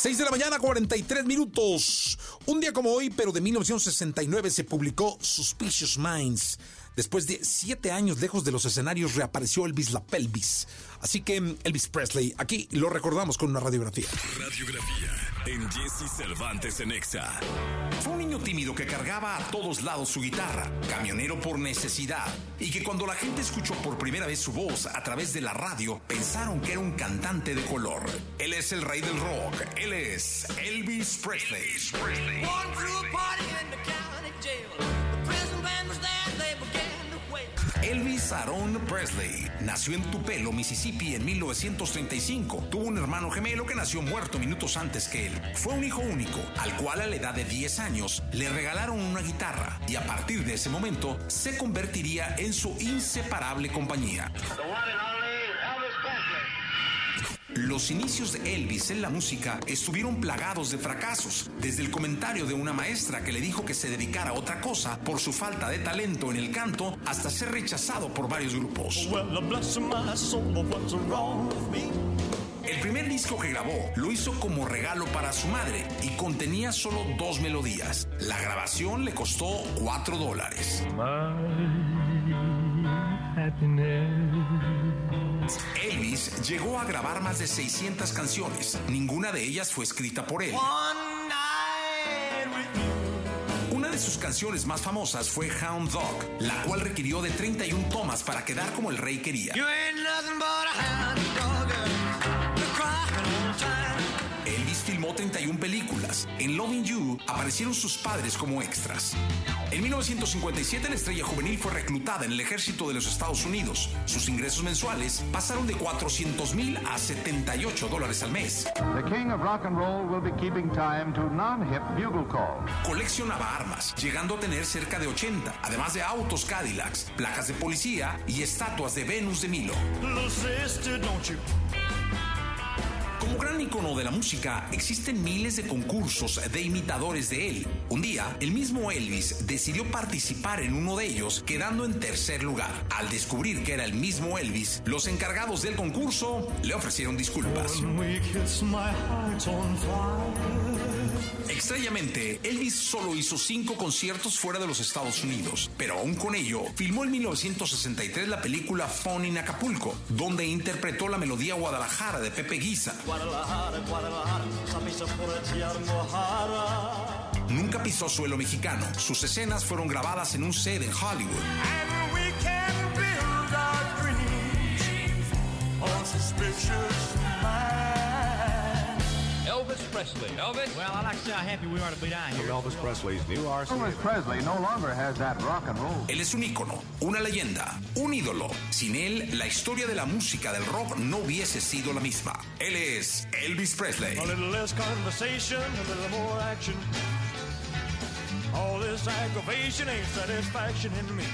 6 de la mañana, 43 minutos. Un día como hoy, pero de 1969, se publicó Suspicious Minds. Después de siete años lejos de los escenarios, reapareció Elvis la pelvis. Así que Elvis Presley, aquí lo recordamos con una radiografía. Radiografía en Jesse Cervantes en Exa. Fue un niño tímido que cargaba a todos lados su guitarra, camionero por necesidad, y que cuando la gente escuchó por primera vez su voz a través de la radio, pensaron que era un cantante de color. Él es el rey del rock, él es Elvis Presley. Elvis Presley. Elvis Aaron Presley nació en Tupelo, Mississippi en 1935. Tuvo un hermano gemelo que nació muerto minutos antes que él. Fue un hijo único, al cual a la edad de 10 años le regalaron una guitarra y a partir de ese momento se convertiría en su inseparable compañía. Los inicios de Elvis en la música estuvieron plagados de fracasos, desde el comentario de una maestra que le dijo que se dedicara a otra cosa por su falta de talento en el canto, hasta ser rechazado por varios grupos. El primer disco que grabó lo hizo como regalo para su madre y contenía solo dos melodías. La grabación le costó cuatro dólares. Llegó a grabar más de 600 canciones. Ninguna de ellas fue escrita por él. Una de sus canciones más famosas fue Hound Dog, la cual requirió de 31 tomas para quedar como el rey quería. 31 películas. En Loving You aparecieron sus padres como extras. En 1957 la estrella juvenil fue reclutada en el ejército de los Estados Unidos. Sus ingresos mensuales pasaron de 400 mil a 78 dólares al mes. Coleccionaba armas, llegando a tener cerca de 80, además de autos Cadillacs, placas de policía y estatuas de Venus de Milo. Icono de la música, existen miles de concursos de imitadores de él. Un día, el mismo Elvis decidió participar en uno de ellos, quedando en tercer lugar. Al descubrir que era el mismo Elvis, los encargados del concurso le ofrecieron disculpas. Extrañamente, Elvis solo hizo cinco conciertos fuera de los Estados Unidos, pero aún con ello, filmó en 1963 la película Phone in Acapulco, donde interpretó la melodía Guadalajara de Pepe Guisa. Nunca pisó suelo mexicano. Sus escenas fueron grabadas en un set en Hollywood. Elvis Presley. Elvis? Well, I'd like to say how happy we are to be down here. Elvis Presley's new RC. Elvis Presley no longer has that rock and roll. Él es un ícono, una leyenda, un ídolo. Sin él, la historia de la música del rock no hubiese sido la misma. Él es Elvis Presley. A little less conversation, a little more action. All this aggravation ain't satisfaction in me.